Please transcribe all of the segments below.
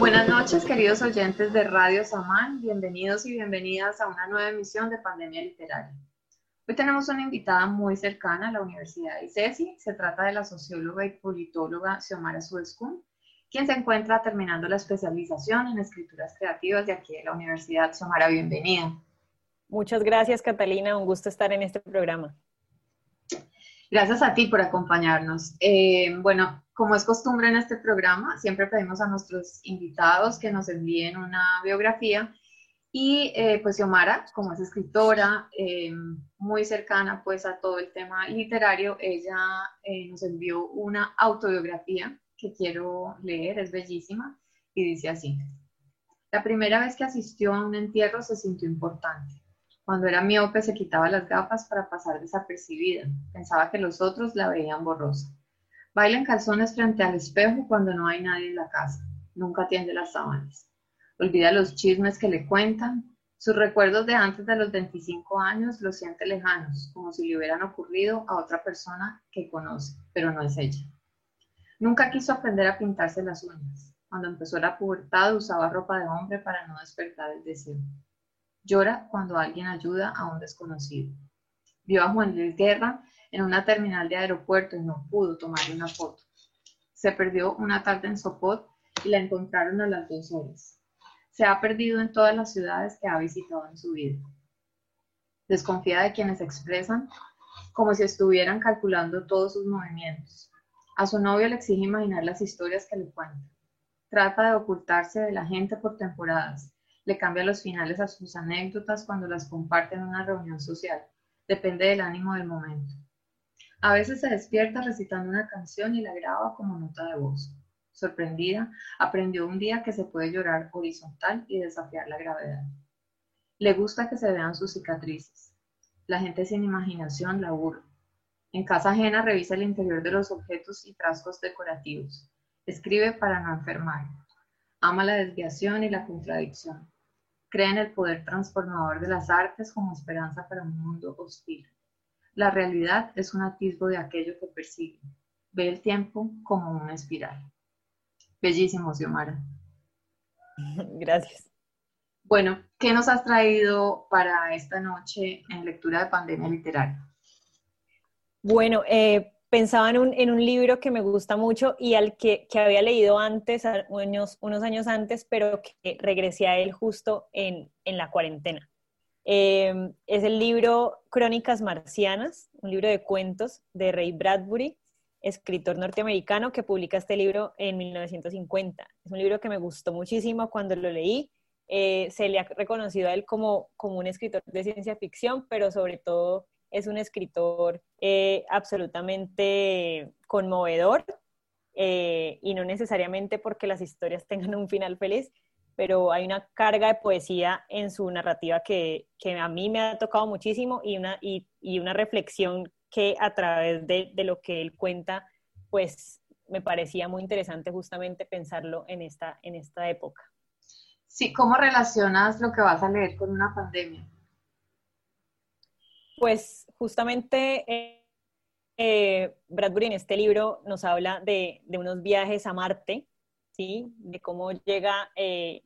Buenas noches, queridos oyentes de Radio Samán. Bienvenidos y bienvenidas a una nueva emisión de Pandemia Literaria. Hoy tenemos una invitada muy cercana a la Universidad de ICESI. Se trata de la socióloga y politóloga Xiomara Suezcun, quien se encuentra terminando la especialización en escrituras creativas de aquí de la Universidad. Xiomara, bienvenida. Muchas gracias, Catalina. Un gusto estar en este programa. Gracias a ti por acompañarnos. Eh, bueno, como es costumbre en este programa, siempre pedimos a nuestros invitados que nos envíen una biografía y eh, pues Xiomara, como es escritora, eh, muy cercana pues a todo el tema literario, ella nos envió una autobiografía que quiero leer, es bellísima y dice así. La primera vez que asistió a un entierro se sintió importante. Cuando era miope se quitaba las gafas para pasar desapercibida. Pensaba que los otros la veían borrosa. Baila en calzones frente al espejo cuando no hay nadie en la casa. Nunca atiende las sábanas. Olvida los chismes que le cuentan. Sus recuerdos de antes de los 25 años los siente lejanos, como si le hubieran ocurrido a otra persona que conoce, pero no es ella. Nunca quiso aprender a pintarse las uñas. Cuando empezó la pubertad usaba ropa de hombre para no despertar el deseo. Llora cuando alguien ayuda a un desconocido. Vio a Juan Luis Guerra en una terminal de aeropuerto y no pudo tomarle una foto. Se perdió una tarde en Sopot y la encontraron a las dos horas. Se ha perdido en todas las ciudades que ha visitado en su vida. Desconfía de quienes expresan como si estuvieran calculando todos sus movimientos. A su novio le exige imaginar las historias que le cuentan. Trata de ocultarse de la gente por temporadas le cambia los finales a sus anécdotas cuando las comparte en una reunión social. Depende del ánimo del momento. A veces se despierta recitando una canción y la graba como nota de voz. Sorprendida, aprendió un día que se puede llorar horizontal y desafiar la gravedad. Le gusta que se vean sus cicatrices. La gente sin imaginación la aburre. En casa ajena revisa el interior de los objetos y frascos decorativos. Escribe para no enfermar. Ama la desviación y la contradicción. Cree en el poder transformador de las artes como esperanza para un mundo hostil. La realidad es un atisbo de aquello que persigue. Ve el tiempo como una espiral. Bellísimo, Xiomara. Gracias. Bueno, ¿qué nos has traído para esta noche en lectura de pandemia literaria? Bueno, eh, pensaba en un, en un, libro que me gusta mucho y al que, que había leído antes, unos, unos, años antes, pero que regresé a él justo en, en la cuarentena. Eh, es el libro Crónicas Marcianas, un libro de cuentos de Ray Bradbury, escritor norteamericano que publica este libro en 1950. Es un libro que me gustó muchísimo cuando lo leí. Eh, se le ha reconocido a él como, como un escritor de ciencia ficción, pero sobre todo es un escritor eh, absolutamente conmovedor y no necesariamente porque las historias tengan un final feliz, pero hay una carga de poesía en su narrativa que, a mí me ha tocado muchísimo y una, y, una reflexión que a través de, de, lo que él cuenta, pues me parecía muy interesante justamente pensarlo en esta, en esta época. Sí, ¿cómo relacionas lo que vas a leer con una pandemia? Pues justamente eh, eh, Bradbury en este libro nos habla de, unos viajes a Marte, ¿sí? de cómo llega eh,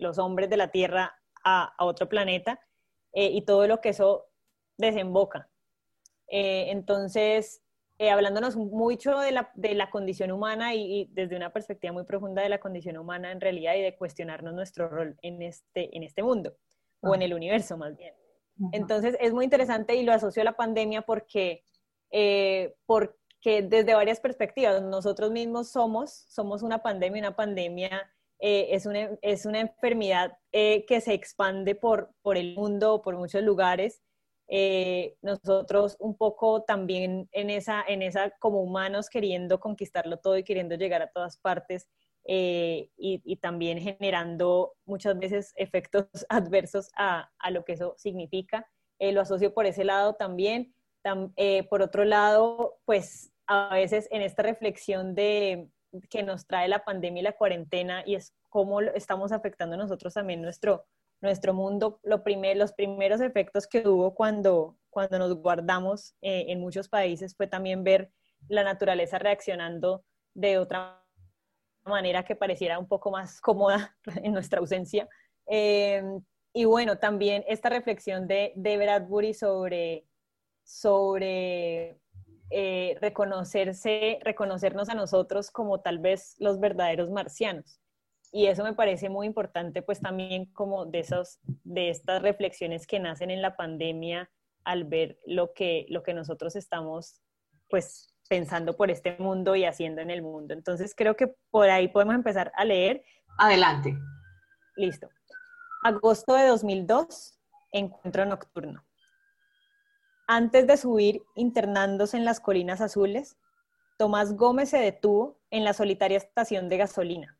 los hombres de la Tierra a, otro planeta y todo lo que eso desemboca. entonces, hablándonos mucho de la, condición humana y, desde una perspectiva muy profunda de la condición humana en realidad y de cuestionarnos nuestro rol en este, en este mundo o en el universo más bien. Entonces es muy interesante y lo asocio a la pandemia porque, eh, porque desde varias perspectivas, nosotros mismos somos, somos una pandemia, una pandemia eh, es, una, es una enfermedad eh, que se expande por, por el mundo, por muchos lugares. nosotros un poco también en esa, en esa como humanos queriendo conquistarlo todo y queriendo llegar a todas partes, eh, y, también generando muchas veces efectos adversos a, a lo que eso significa. Eh, lo asocio por ese lado también. Eh, por otro lado, pues a veces en esta reflexión de que nos trae la pandemia y la cuarentena y es cómo estamos afectando nosotros también nuestro, nuestro mundo. Lo primer, los primeros efectos que hubo cuando, cuando nos guardamos en muchos países fue también ver la naturaleza reaccionando de otra manera que pareciera un poco más cómoda en nuestra ausencia. Eh, y bueno, también esta reflexión de, de Bradbury sobre, sobre eh, reconocerse, reconocernos a nosotros como tal vez los verdaderos marcianos. Y eso me parece muy importante, pues también como de, esos, de estas reflexiones que nacen en la pandemia al ver lo que, lo que nosotros estamos pues pensando por este mundo y haciendo en el mundo. Entonces creo que por ahí podemos empezar a leer. Adelante. Listo. Agosto de 2002, encuentro nocturno. Antes de subir internándose en las colinas azules, Tomás Gómez se detuvo en la solitaria estación de gasolina.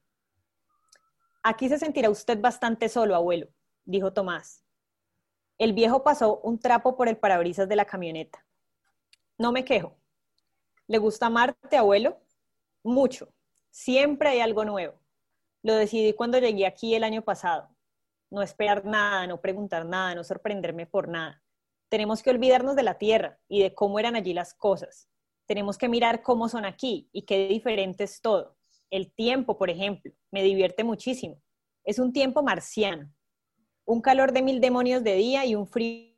Aquí se sentirá usted bastante solo, abuelo, dijo Tomás. El viejo pasó un trapo por el parabrisas de la camioneta. No me quejo. ¿Le gusta Marte, abuelo? Mucho. Siempre hay algo nuevo. Lo decidí cuando llegué aquí el año pasado. No esperar nada, no preguntar nada, no sorprenderme por nada. Tenemos que olvidarnos de la Tierra y de cómo eran allí las cosas. Tenemos que mirar cómo son aquí y qué diferente es todo. El tiempo, por ejemplo, me divierte muchísimo. Es un tiempo marciano. Un calor de mil demonios de día y un frío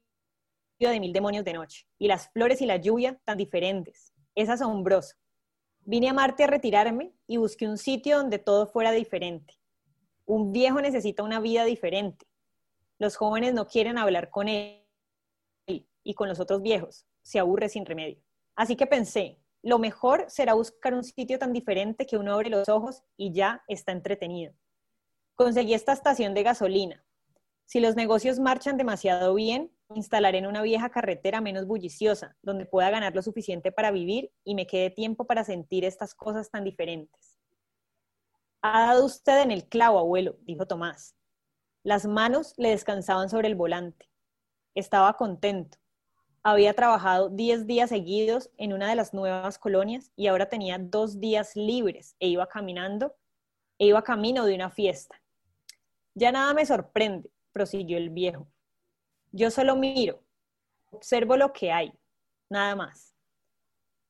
de mil demonios de noche. Y las flores y la lluvia tan diferentes es asombroso. Vine a Marte a retirarme y busqué un sitio donde todo fuera diferente. Un viejo necesita una vida diferente. Los jóvenes no quieren hablar con él y con los otros viejos. Se aburre sin remedio. Así que pensé, lo mejor será buscar un sitio tan diferente que uno abre los ojos y ya está entretenido. Conseguí esta estación de gasolina. Si los negocios marchan demasiado bien, instalaré en una vieja carretera menos bulliciosa, donde pueda ganar lo suficiente para vivir y me quede tiempo para sentir estas cosas tan diferentes. Ha dado usted en el clavo, abuelo, dijo Tomás. Las manos le descansaban sobre el volante. Estaba contento. Había trabajado diez días seguidos en una de las nuevas colonias y ahora tenía dos días libres e iba caminando, e iba camino de una fiesta. Ya nada me sorprende, prosiguió el viejo. Yo solo miro, observo lo que hay, nada más.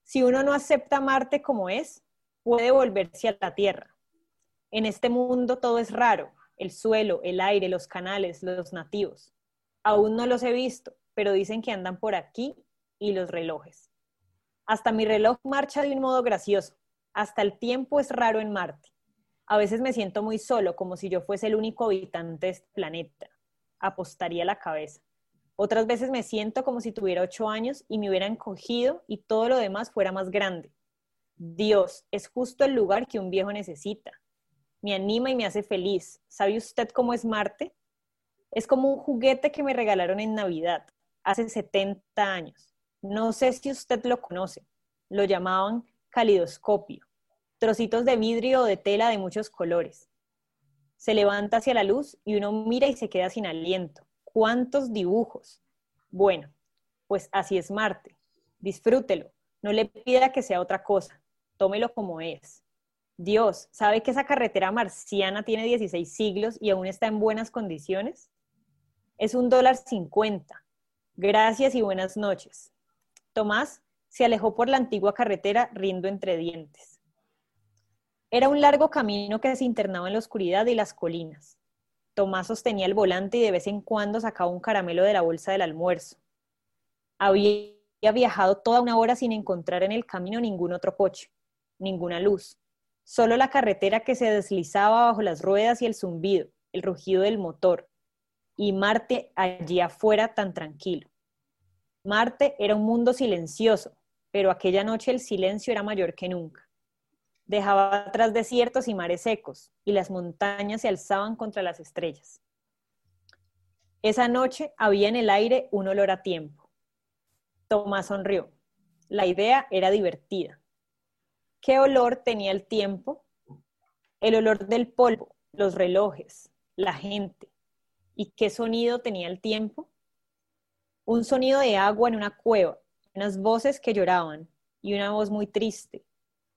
Si uno no acepta Marte como es, puede volverse a la Tierra. En este mundo todo es raro, el suelo, el aire, los canales, los nativos. Aún no los he visto, pero dicen que andan por aquí y los relojes. Hasta mi reloj marcha de un modo gracioso. Hasta el tiempo es raro en Marte. A veces me siento muy solo, como si yo fuese el único habitante de este planeta. Apostaría la cabeza. Otras veces me siento como si tuviera ocho años y me hubieran cogido y todo lo demás fuera más grande. Dios es justo el lugar que un viejo necesita. Me anima y me hace feliz. ¿Sabe usted cómo es Marte? Es como un juguete que me regalaron en Navidad, hace 70 años. No sé si usted lo conoce. Lo llamaban calidoscopio. Trocitos de vidrio o de tela de muchos colores. Se levanta hacia la luz y uno mira y se queda sin aliento. ¿Cuántos dibujos? Bueno, pues así es Marte. Disfrútelo. No le pida que sea otra cosa. Tómelo como es. Dios, ¿sabe que esa carretera marciana tiene 16 siglos y aún está en buenas condiciones? Es un dólar cincuenta. Gracias y buenas noches. Tomás se alejó por la antigua carretera riendo entre dientes. Era un largo camino que se internaba en la oscuridad y las colinas. Tomás sostenía el volante y de vez en cuando sacaba un caramelo de la bolsa del almuerzo. Había viajado toda una hora sin encontrar en el camino ningún otro coche, ninguna luz, solo la carretera que se deslizaba bajo las ruedas y el zumbido, el rugido del motor, y Marte allí afuera tan tranquilo. Marte era un mundo silencioso, pero aquella noche el silencio era mayor que nunca. Dejaba atrás desiertos y mares secos, y las montañas se alzaban contra las estrellas. Esa noche había en el aire un olor a tiempo. Tomás sonrió. La idea era divertida. ¿Qué olor tenía el tiempo? El olor del polvo, los relojes, la gente. ¿Y qué sonido tenía el tiempo? Un sonido de agua en una cueva, unas voces que lloraban y una voz muy triste,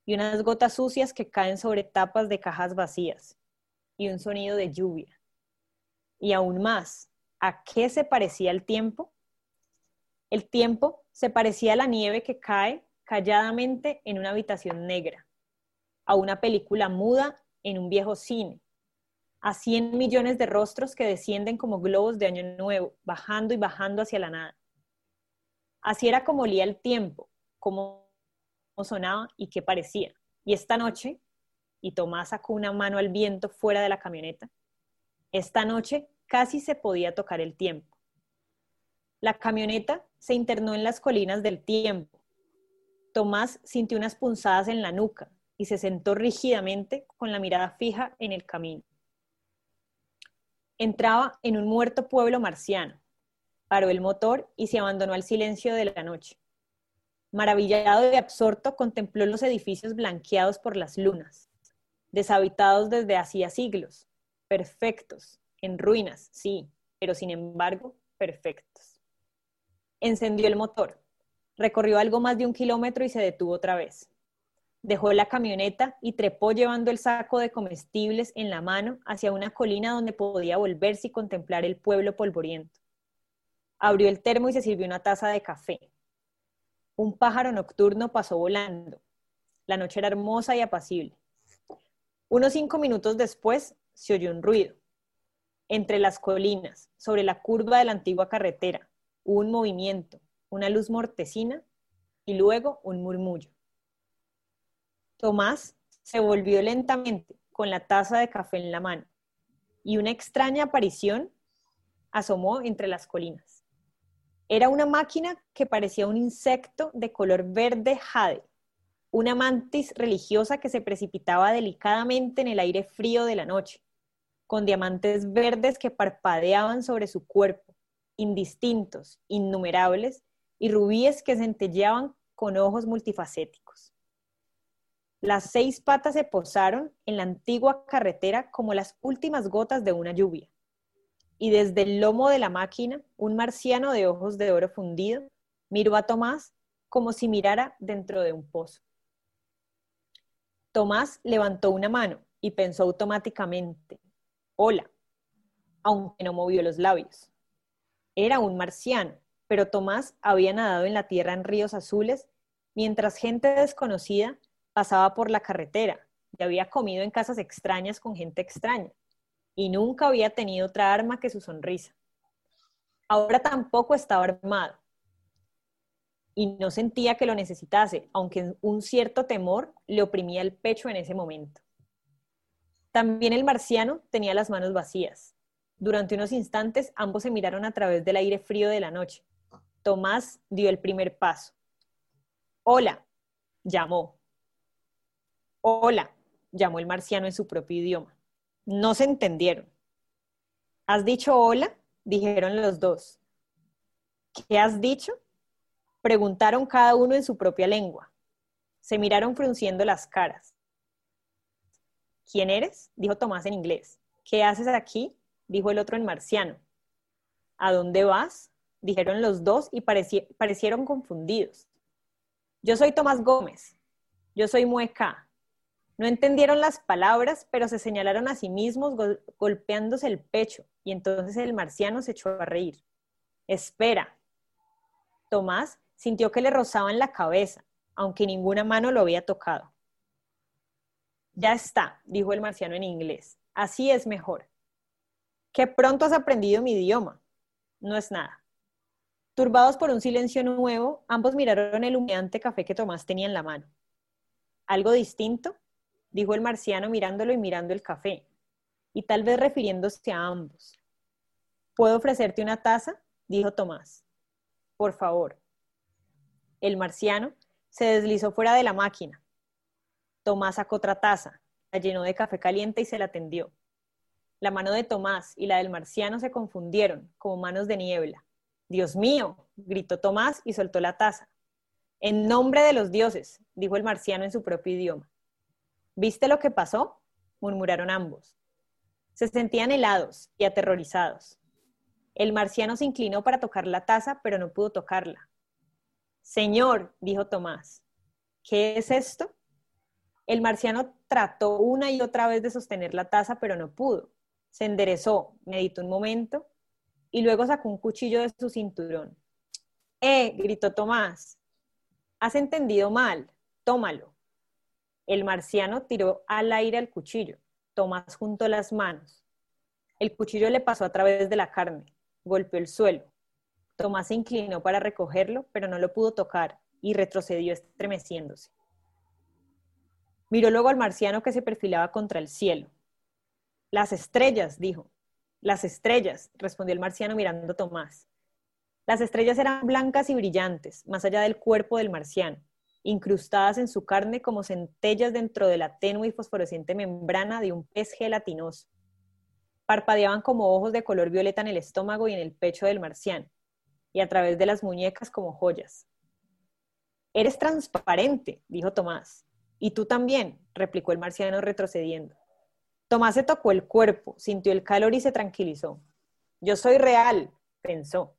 y unas gotas sucias que caen sobre tapas de cajas vacías y un sonido de lluvia. Y aún más, ¿a qué se parecía el tiempo? El tiempo se parecía a la nieve que cae calladamente en una habitación negra. a una película muda en un viejo cine, a 100 millones de rostros que descienden como globos de año nuevo, bajando y bajando hacia la nada. Así era como olía el tiempo, como sonaba y qué parecía. Y esta noche, y Tomás sacó una mano al viento fuera de la camioneta, esta noche casi se podía tocar el tiempo. La camioneta se internó en las colinas del tiempo. Tomás sintió unas punzadas en la nuca y se sentó rígidamente con la mirada fija en el camino. Entraba en un muerto pueblo marciano, paró el motor y se abandonó al silencio de la noche. Maravillado y absorto, contempló los edificios blanqueados por las lunas, deshabitados desde hacía siglos, perfectos, en ruinas, sí, pero sin embargo, perfectos. Encendió el motor, recorrió algo más de un kilómetro y se detuvo otra vez. Dejó la camioneta y trepó llevando el saco de comestibles en la mano hacia una colina donde podía volverse y contemplar el pueblo polvoriento. Abrió el termo y se sirvió una taza de café. Un pájaro nocturno pasó volando. La noche era hermosa y apacible. Unos cinco minutos después se oyó un ruido. Entre las colinas, sobre la curva de la antigua carretera, hubo un movimiento, una luz mortecina y luego un murmullo. Tomás se volvió lentamente con la taza de café en la mano y una extraña aparición asomó entre las colinas. Era una máquina que parecía un insecto de color verde jade, una mantis religiosa que se precipitaba delicadamente en el aire frío de la noche, con diamantes verdes que parpadeaban sobre su cuerpo, indistintos, innumerables, y rubíes que centelleaban con ojos multifacéticos. Las seis patas se posaron en la antigua carretera como las últimas gotas de una lluvia y desde el lomo de la máquina, un marciano de ojos de oro fundido miró a Tomás como si mirara dentro de un pozo. Tomás levantó una mano y pensó automáticamente, hola, aunque no movió los labios. Era un marciano, pero Tomás había nadado en la tierra en ríos azules mientras gente desconocida pasaba por la carretera y había comido en casas extrañas con gente extraña y nunca había tenido otra arma que su sonrisa. Ahora tampoco estaba armado y no sentía que lo necesitase, aunque un cierto temor le oprimía el pecho en ese momento. También el marciano tenía las manos vacías. Durante unos instantes ambos se miraron a través del aire frío de la noche. Tomás dio el primer paso. Hola, llamó. Hola, llamó el marciano en su propio idioma. No se entendieron. ¿Has dicho hola? Dijeron los dos. ¿Qué has dicho? Preguntaron cada uno en su propia lengua. Se miraron frunciendo las caras. ¿Quién eres? dijo Tomás en inglés. ¿Qué haces aquí? dijo el otro en marciano. ¿A dónde vas? dijeron los dos y parecieron confundidos. Yo soy Tomás Gómez. Yo soy Mueca. No entendieron las palabras, pero se señalaron a sí mismos golpeándose el pecho, y entonces el marciano se echó a reír. Espera. Tomás sintió que le rozaban la cabeza, aunque ninguna mano lo había tocado. Ya está, dijo el marciano en inglés. Así es mejor. Qué pronto has aprendido mi idioma. No es nada. Turbados por un silencio nuevo, ambos miraron el humeante café que Tomás tenía en la mano. ¿Algo distinto? Dijo el marciano mirándolo y mirando el café, y tal vez refiriéndose a ambos. ¿Puedo ofrecerte una taza? dijo Tomás. Por favor. El marciano se deslizó fuera de la máquina. Tomás sacó otra taza, la llenó de café caliente y se la tendió. La mano de Tomás y la del marciano se confundieron como manos de niebla. Dios mío, gritó Tomás y soltó la taza. En nombre de los dioses, dijo el marciano en su propio idioma. ¿Viste lo que pasó? murmuraron ambos. Se sentían helados y aterrorizados. El marciano se inclinó para tocar la taza, pero no pudo tocarla. Señor, dijo Tomás, ¿qué es esto? El marciano trató una y otra vez de sostener la taza, pero no pudo. Se enderezó, meditó un momento y luego sacó un cuchillo de su cinturón. ¡Eh! gritó Tomás. Has entendido mal. Tómalo. El marciano tiró al aire el cuchillo. Tomás juntó las manos. El cuchillo le pasó a través de la carne, golpeó el suelo. Tomás se inclinó para recogerlo, pero no lo pudo tocar y retrocedió estremeciéndose. Miró luego al marciano que se perfilaba contra el cielo. Las estrellas, dijo. Las estrellas, respondió el marciano mirando a Tomás. Las estrellas eran blancas y brillantes, más allá del cuerpo del marciano, incrustadas en su carne como centellas dentro de la tenue y fosforescente membrana de un pez gelatinoso. Parpadeaban como ojos de color violeta en el estómago y en el pecho del marciano, y a través de las muñecas como joyas. Eres transparente, dijo Tomás. Y tú también, replicó el marciano retrocediendo. Tomás se tocó el cuerpo, sintió el calor y se tranquilizó. Yo soy real, pensó.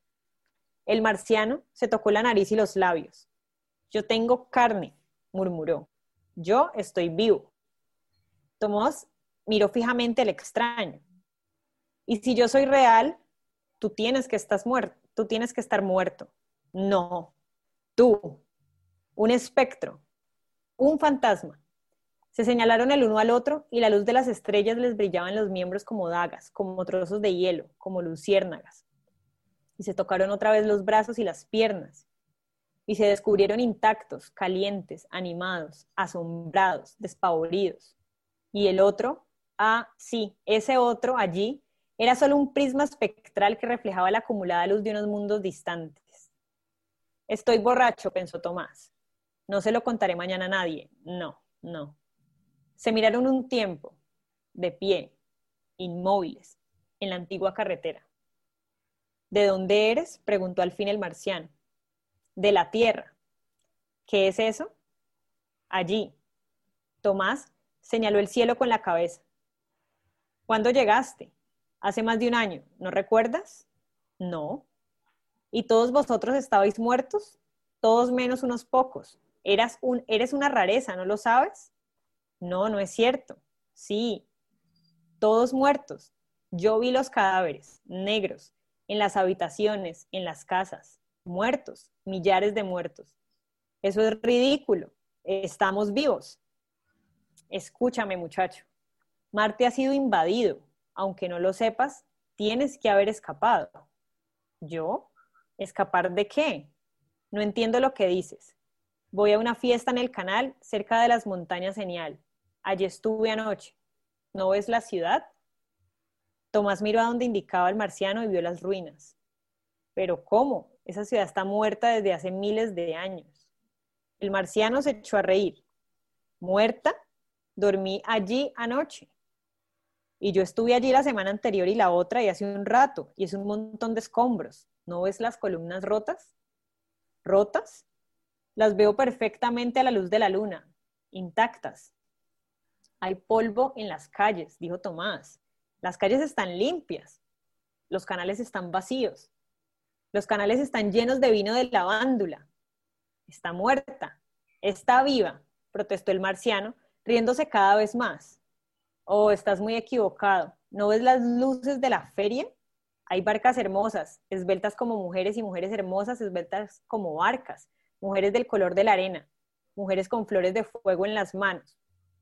El marciano se tocó la nariz y los labios. Yo tengo carne, murmuró. Yo estoy vivo. Tomás miró fijamente al extraño. Y si yo soy real, tú tienes que estar muerto. Tú tienes que estar muerto. No, tú, un espectro, un fantasma. Se señalaron el uno al otro y la luz de las estrellas les brillaba en los miembros como dagas, como trozos de hielo, como luciérnagas. Y se tocaron otra vez los brazos y las piernas. Y se descubrieron intactos, calientes, animados, asombrados, despavoridos. Y el otro, ah, sí, ese otro allí, era solo un prisma espectral que reflejaba la acumulada luz de unos mundos distantes. Estoy borracho, pensó Tomás. No se lo contaré mañana a nadie. No, no. Se miraron un tiempo, de pie, inmóviles, en la antigua carretera. ¿De dónde eres? preguntó al fin el marciano. De la tierra. ¿Qué es eso? Allí. Tomás señaló el cielo con la cabeza. ¿Cuándo llegaste? Hace más de un año. ¿No recuerdas? No. ¿Y todos vosotros estabais muertos? Todos menos unos pocos. Eras un, eres una rareza, ¿no lo sabes? No, no es cierto. Sí, todos muertos. Yo vi los cadáveres, negros, en las habitaciones, en las casas, muertos, millares de muertos. Eso es ridículo. Estamos vivos. Escúchame, muchacho. Marte ha sido invadido. Aunque no lo sepas, tienes que haber escapado. ¿Yo? ¿Escapar de qué? No entiendo lo que dices. Voy a una fiesta en el canal cerca de las montañas Genial. Allí estuve anoche. ¿No ves la ciudad? Tomás miró a donde indicaba el marciano y vio las ruinas. Pero ¿cómo? Esa ciudad está muerta desde hace miles de años. El marciano se echó a reír. ¿Muerta? Dormí allí anoche. Y yo estuve allí la semana anterior y la otra y hace un rato, y es un montón de escombros. ¿No ves las columnas rotas? ¿Rotas? Las veo perfectamente a la luz de la luna, intactas. Hay polvo en las calles, dijo Tomás. Las calles están limpias. Los canales están vacíos. Los canales están llenos de vino de lavándula. Está muerta. Está viva, protestó el marciano, riéndose cada vez más. Oh, estás muy equivocado. ¿No ves las luces de la feria? Hay barcas hermosas, esbeltas como mujeres y mujeres hermosas, esbeltas como barcas, mujeres del color de la arena, mujeres con flores de fuego en las manos,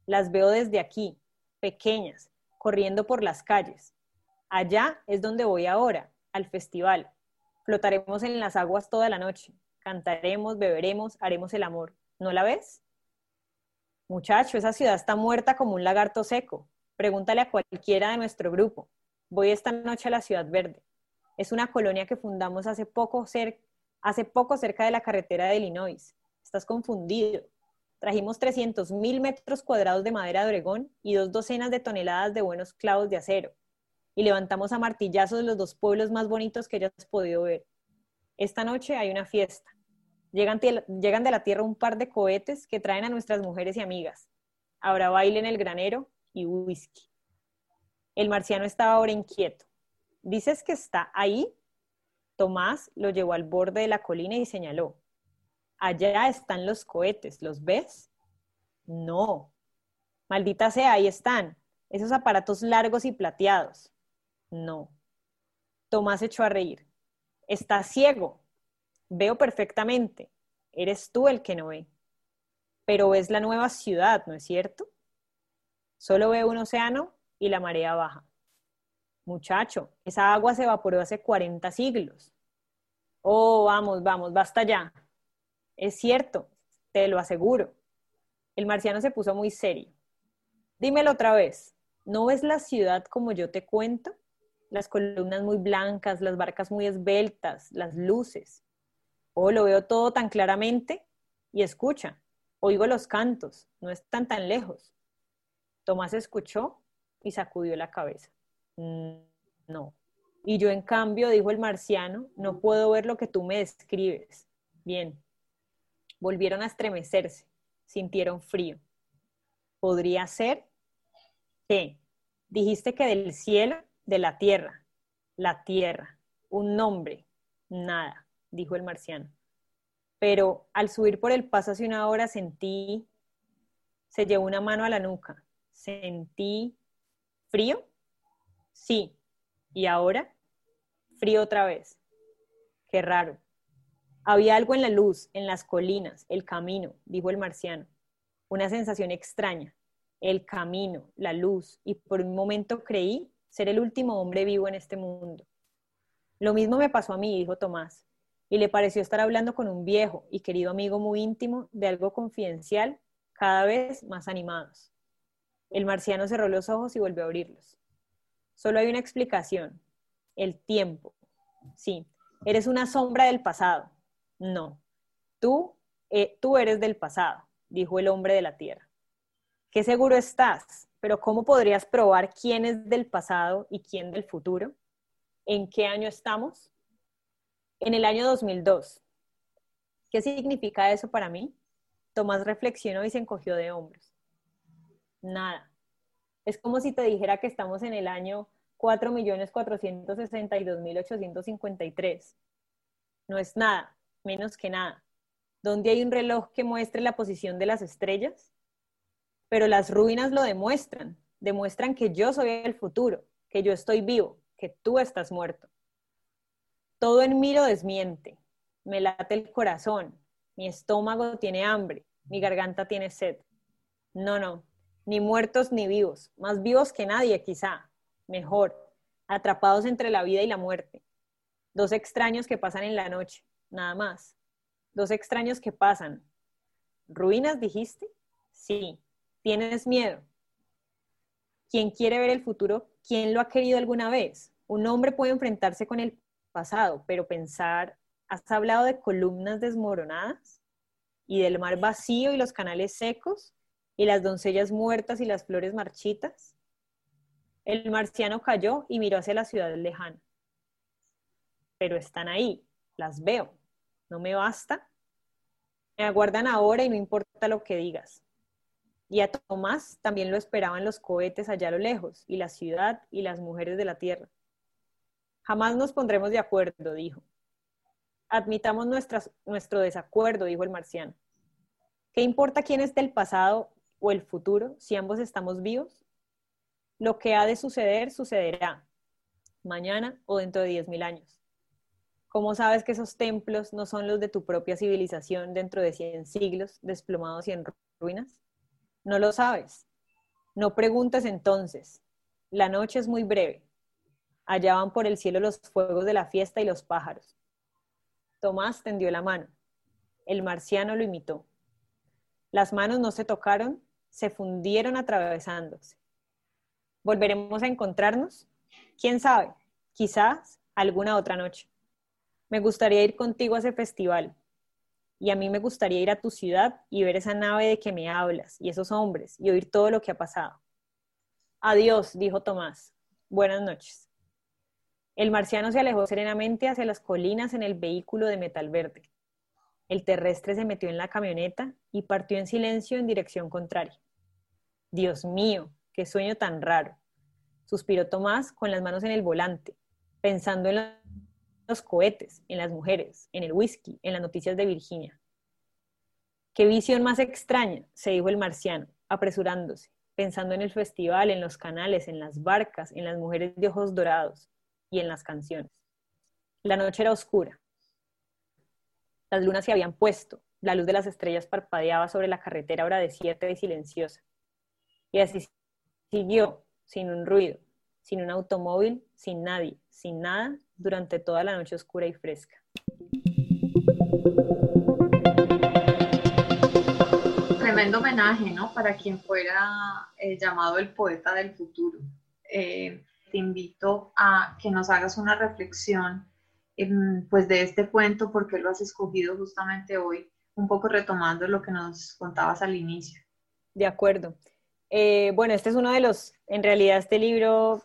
las veo desde aquí, pequeñas, corriendo por las calles. Allá es donde voy ahora, al festival. Flotaremos en las aguas toda la noche. Cantaremos, beberemos, haremos el amor. ¿No la ves? Muchacho, esa ciudad está muerta como un lagarto seco. Pregúntale a cualquiera de nuestro grupo. Voy esta noche a la Ciudad Verde. Es una colonia que fundamos hace poco, hace poco cerca de la carretera de Illinois. Estás confundido. Trajimos 300 mil metros cuadrados de madera de Oregón y dos docenas de toneladas de buenos clavos de acero. Y levantamos a martillazos los dos pueblos más bonitos que hayas podido ver. Esta noche hay una fiesta. Llegan, llegan de la tierra un par de cohetes que traen a nuestras mujeres y amigas. Habrá baile en el granero y whisky. El marciano estaba ahora inquieto. ¿Dices que está ahí? Tomás lo llevó al borde de la colina y señaló allá están los cohetes, ¿los ves? No. Maldita sea, ahí están, esos aparatos largos y plateados. No. Tomás echó a reír. Estás ciego. Veo perfectamente. Eres tú el que no ve. pero ves la nueva ciudad, ¿no es cierto? Solo veo un océano y la marea baja. Muchacho, esa agua se evaporó hace 40 siglos. Oh, vamos, vamos, basta ya. Es cierto, te lo aseguro. El marciano se puso muy serio. Dímelo otra vez, ¿no ves la ciudad como yo te cuento? Las columnas muy blancas, las barcas muy esbeltas, las luces. Oh, lo veo todo tan claramente. Y escucha, oigo los cantos, no están tan lejos. Tomás escuchó y sacudió la cabeza. Mm, no. Y yo, en cambio, dijo el marciano, no puedo ver lo que tú me describes. Bien. Volvieron a estremecerse, sintieron frío. ¿Podría ser? ¿Qué? Dijiste que del cielo, de la tierra. La tierra. Un nombre. Nada, dijo el marciano. Pero al subir por el paso hace una hora sentí, se llevó una mano a la nuca. Sentí frío. Sí. ¿Y ahora? Frío otra vez. Qué raro. Había algo en la luz, en las colinas, el camino, dijo el marciano. Una sensación extraña. El camino, la luz, y por un momento creí ser el último hombre vivo en este mundo. Lo mismo me pasó a mí, dijo Tomás, y le pareció estar hablando con un viejo y querido amigo muy íntimo de algo confidencial, cada vez más animados. El marciano cerró los ojos y volvió a abrirlos. Solo hay una explicación, el tiempo. Sí, eres una sombra del pasado. No, tú, eh, tú eres del pasado, dijo el hombre de la tierra. Qué seguro estás, pero ¿cómo podrías probar quién es del pasado y quién del futuro? ¿En qué año estamos? En el año 2002. ¿Qué significa eso para mí? Tomás reflexionó y se encogió de hombros. Nada. Es como si te dijera que estamos en el año 4.462.853. No es nada, menos que nada. ¿Dónde hay un reloj que muestre la posición de las estrellas? Pero las ruinas lo demuestran. Demuestran que yo soy el futuro, que yo estoy vivo, que tú estás muerto. Todo en mí lo desmiente. Me late el corazón. Mi estómago tiene hambre. Mi garganta tiene sed. No, no. Ni muertos ni vivos. Más vivos que nadie, quizá mejor, atrapados entre la vida y la muerte. Dos extraños que pasan en la noche, nada más. Dos extraños que pasan. ¿Ruinas dijiste? Sí. ¿Tienes miedo? ¿Quién quiere ver el futuro? ¿Quién lo ha querido alguna vez? Un hombre puede enfrentarse con el pasado, pero pensar, ¿has hablado de columnas desmoronadas? ¿Y del mar vacío y los canales secos? ¿Y las doncellas muertas y las flores marchitas? El marciano cayó y miró hacia la ciudad lejana. Pero están ahí, las veo. ¿No me basta? Me aguardan ahora y no importa lo que digas. Y a Tomás también lo esperaban los cohetes allá a lo lejos, y la ciudad y las mujeres de la tierra. Jamás nos pondremos de acuerdo, dijo. Admitamos nuestro desacuerdo, dijo el marciano. ¿Qué importa quién es del pasado o el futuro si ambos estamos vivos? Lo que ha de suceder, sucederá mañana o dentro de 10.000 años. ¿Cómo sabes que esos templos no son los de tu propia civilización dentro de 100 siglos, desplomados y en ruinas? No lo sabes. No preguntes entonces. La noche es muy breve. Allá van por el cielo los fuegos de la fiesta y los pájaros. Tomás tendió la mano. El marciano lo imitó. Las manos no se tocaron, se fundieron atravesándose. ¿Volveremos a encontrarnos? ¿Quién sabe? Quizás alguna otra noche. Me gustaría ir contigo a ese festival. Y a mí me gustaría ir a tu ciudad y ver esa nave de que me hablas y esos hombres y oír todo lo que ha pasado. Adiós, dijo Tomás. Buenas noches. El marciano se alejó serenamente hacia las colinas en el vehículo de metal verde. El terrestre se metió en la camioneta y partió en silencio en dirección contraria. Dios mío, qué sueño tan raro. Suspiró Tomás con las manos en el volante, pensando en los cohetes, en las mujeres, en el whisky, en las noticias de Virginia. Qué visión más extraña, se dijo el marciano, apresurándose, pensando en el festival, en los canales, en las barcas, en las mujeres de ojos dorados y en las canciones. La noche era oscura. Las lunas se habían puesto, la luz de las estrellas parpadeaba sobre la carretera ahora desierta y silenciosa. Y así siguió, sin un ruido, sin un automóvil, sin nadie, sin nada, durante toda la noche oscura y fresca. Tremendo homenaje, ¿no? Para quien fuera eh, llamado el poeta del futuro. Eh, te invito a que nos hagas una reflexión pues de este cuento, porque lo has escogido justamente hoy, un poco retomando lo que nos contabas al inicio. De acuerdo. Eh, bueno, este es uno de los, en realidad este libro,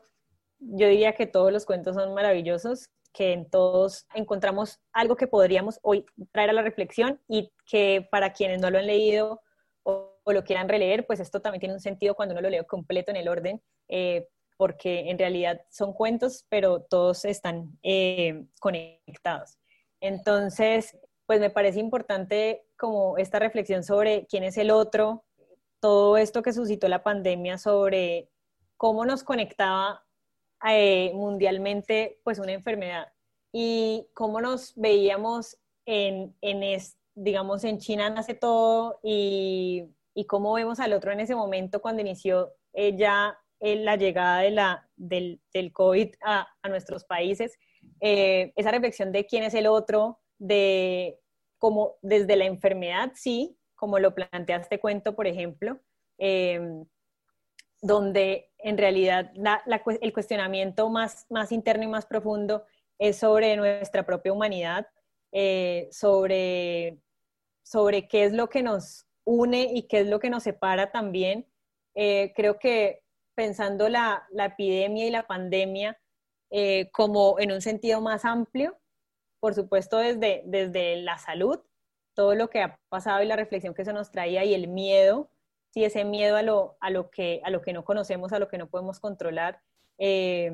yo diría que todos los cuentos son maravillosos, que en todos encontramos algo que podríamos hoy traer a la reflexión y que para quienes no lo han leído o, lo quieran releer, pues esto también tiene un sentido cuando uno lo lee completo en el orden, eh, porque en realidad son cuentos, pero todos están eh, conectados. Entonces, pues me parece importante como esta reflexión sobre quién es el otro, todo esto que suscitó la pandemia sobre cómo nos conectaba eh, mundialmente pues una enfermedad. Y cómo nos veíamos en, en digamos, en China nace todo y, y, cómo vemos al otro en ese momento cuando inició eh, ya eh, la llegada de la, del, del COVID a, a, nuestros países, esa reflexión de quién es el otro, de cómo desde la enfermedad, sí, como lo planteaste cuento, por ejemplo, em, donde en realidad el cuestionamiento más, más interno y más profundo es sobre nuestra propia humanidad, eh, sobre, sobre qué es lo que nos une y qué es lo que nos separa también. Eh, creo que pensando la, la, epidemia y la pandemia eh, como en un sentido más amplio, por supuesto desde, desde la salud, todo lo que ha pasado y la reflexión que se nos traía y el miedo, sí, ese miedo a lo, a lo, que, a lo que no conocemos, a lo que no podemos controlar. Eh,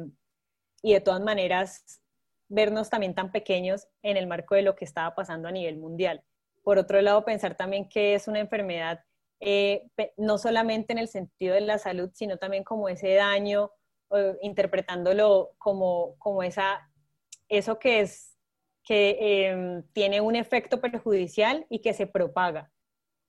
y de todas maneras, vernos también tan pequeños en el marco de lo que estaba pasando a nivel mundial. Por otro lado, pensar también que es una enfermedad eh, no solamente en el sentido de la salud, sino también como ese daño, interpretándolo como, como esa, eso que es que em, tiene un efecto perjudicial y que se propaga.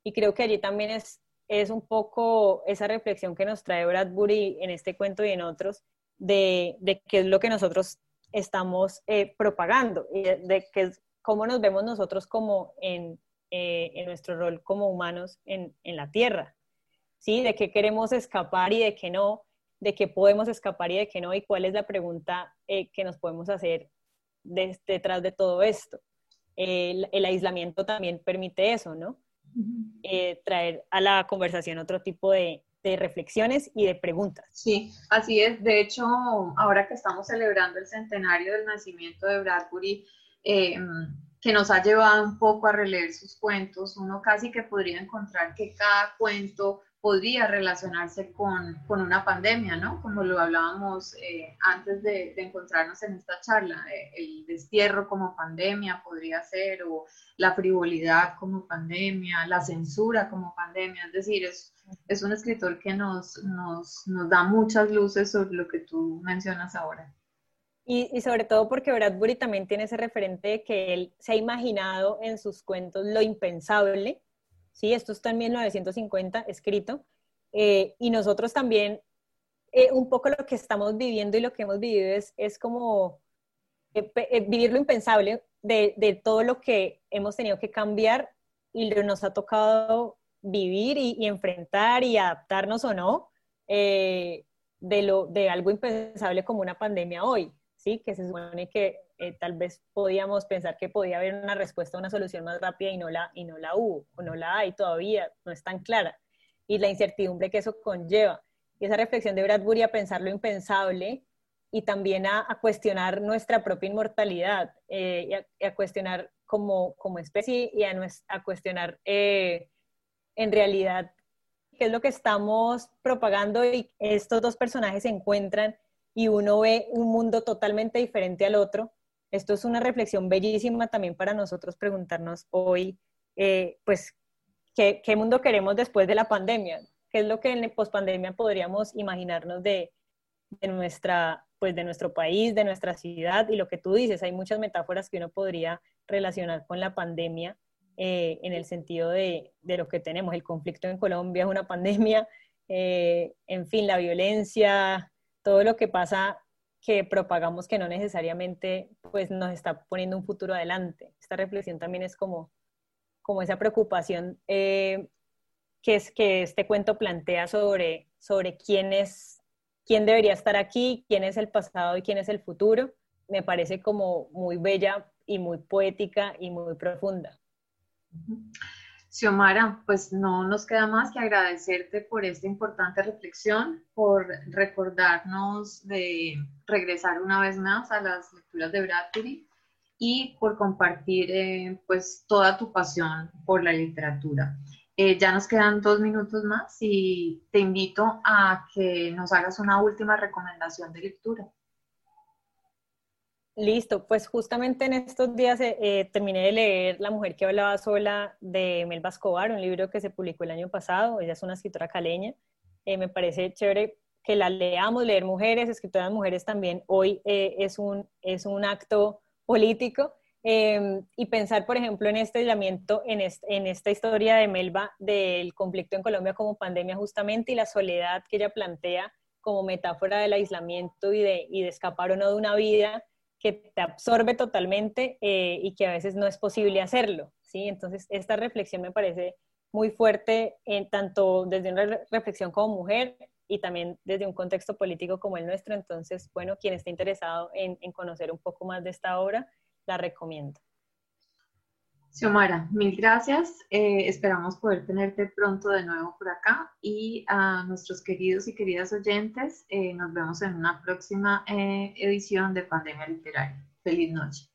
Y creo que allí también es, es un poco esa reflexión que nos trae Bradbury en este cuento y en otros, de, de qué es lo que nosotros estamos eh, propagando, y de, que, cómo nos vemos nosotros como en, eh, en nuestro rol como humanos en, en, la Tierra, ¿sí? De qué queremos escapar y de qué no, de qué podemos escapar y de qué no, y cuál es la pregunta eh, que nos podemos hacer detrás de todo esto. El, aislamiento también permite eso, ¿no? Eh, traer a la conversación otro tipo de, reflexiones y de preguntas. Sí, así es. De hecho, ahora que estamos celebrando el centenario del nacimiento de Bradbury, eh, que nos ha llevado un poco a releer sus cuentos, uno casi que podría encontrar que cada cuento podría relacionarse con, con, una pandemia, ¿no? Como lo hablábamos eh, antes de, de, encontrarnos en esta charla, eh, el destierro como pandemia podría ser, o la frivolidad como pandemia, la censura como pandemia, es decir, es, es un escritor que nos, nos, nos, da muchas luces sobre lo que tú mencionas ahora. Y, y, sobre todo porque Bradbury también tiene ese referente de que él se ha imaginado en sus cuentos lo impensable, ¿sí? Esto está en 1950 escrito, eh, y nosotros también, eh, un poco lo que estamos viviendo y lo que hemos vivido es, es como eh, vivir lo impensable de, de, todo lo que hemos tenido que cambiar y nos ha tocado vivir y, y enfrentar y adaptarnos o no de, lo, de algo impensable como una pandemia hoy, ¿sí? Que se supone que eh, tal vez podíamos pensar que podía haber una respuesta, una solución más rápida y no la, y no la hubo, o no la hay todavía, no es tan clara. Y la incertidumbre que eso conlleva. Y esa reflexión de Bradbury a pensar lo impensable y también a, cuestionar nuestra propia inmortalidad eh, y, a, cuestionar como, como especie y a, cuestionar eh, en realidad qué es lo que estamos propagando y estos dos personajes se encuentran y uno ve un mundo totalmente diferente al otro esto es una reflexión bellísima también para nosotros preguntarnos hoy, eh, pues, ¿qué, mundo queremos después de la pandemia? ¿Qué es lo que en pospandemia podríamos imaginarnos de, nuestra, pues, de nuestro país, de nuestra ciudad? Y lo que tú dices, hay muchas metáforas que uno podría relacionar con la pandemia eh, en el sentido de, de, lo que tenemos. El conflicto en Colombia es una pandemia, eh, en fin, la violencia, todo lo que pasa que propagamos que no necesariamente pues, nos está poniendo un futuro adelante. Esta reflexión también es como, como esa preocupación eh, que, es, que este cuento plantea sobre, sobre quién, es, quién debería estar aquí, quién es el pasado y quién es el futuro. Me parece como muy bella y muy poética y muy profunda. Xiomara, pues no nos queda más que agradecerte por esta importante reflexión, por recordarnos de regresar una vez más a las lecturas de Bradbury y por compartir eh, pues toda tu pasión por la literatura. Eh, ya nos quedan dos minutos más y te invito a que nos hagas una última recomendación de lectura. Listo, pues justamente en estos días eh, eh, terminé de leer La mujer que hablaba sola de Melba Escobar, un libro que se publicó el año pasado. Ella es una escritora caleña. Eh, me parece chévere que la leamos, leer mujeres, escritoras mujeres también. Hoy es, un, es un acto político. Em, y pensar, por ejemplo, en este aislamiento, en, en esta historia de Melba del conflicto en Colombia como pandemia justamente y la soledad que ella plantea como metáfora del aislamiento y de, y de escapar o no de una vida que te absorbe totalmente eh, y que a veces no es posible hacerlo, ¿sí? Entonces, esta reflexión me parece muy fuerte, en, tanto desde una reflexión como mujer y también desde un contexto político como el nuestro. Entonces, bueno, quien esté interesado en, en conocer un poco más de esta obra, la recomiendo. Xiomara, mil gracias. Eh, esperamos poder tenerte pronto de nuevo por acá y a nuestros queridos y queridas oyentes, eh, nos vemos en una próxima eh, edición de Pandemia Literaria. Feliz noche.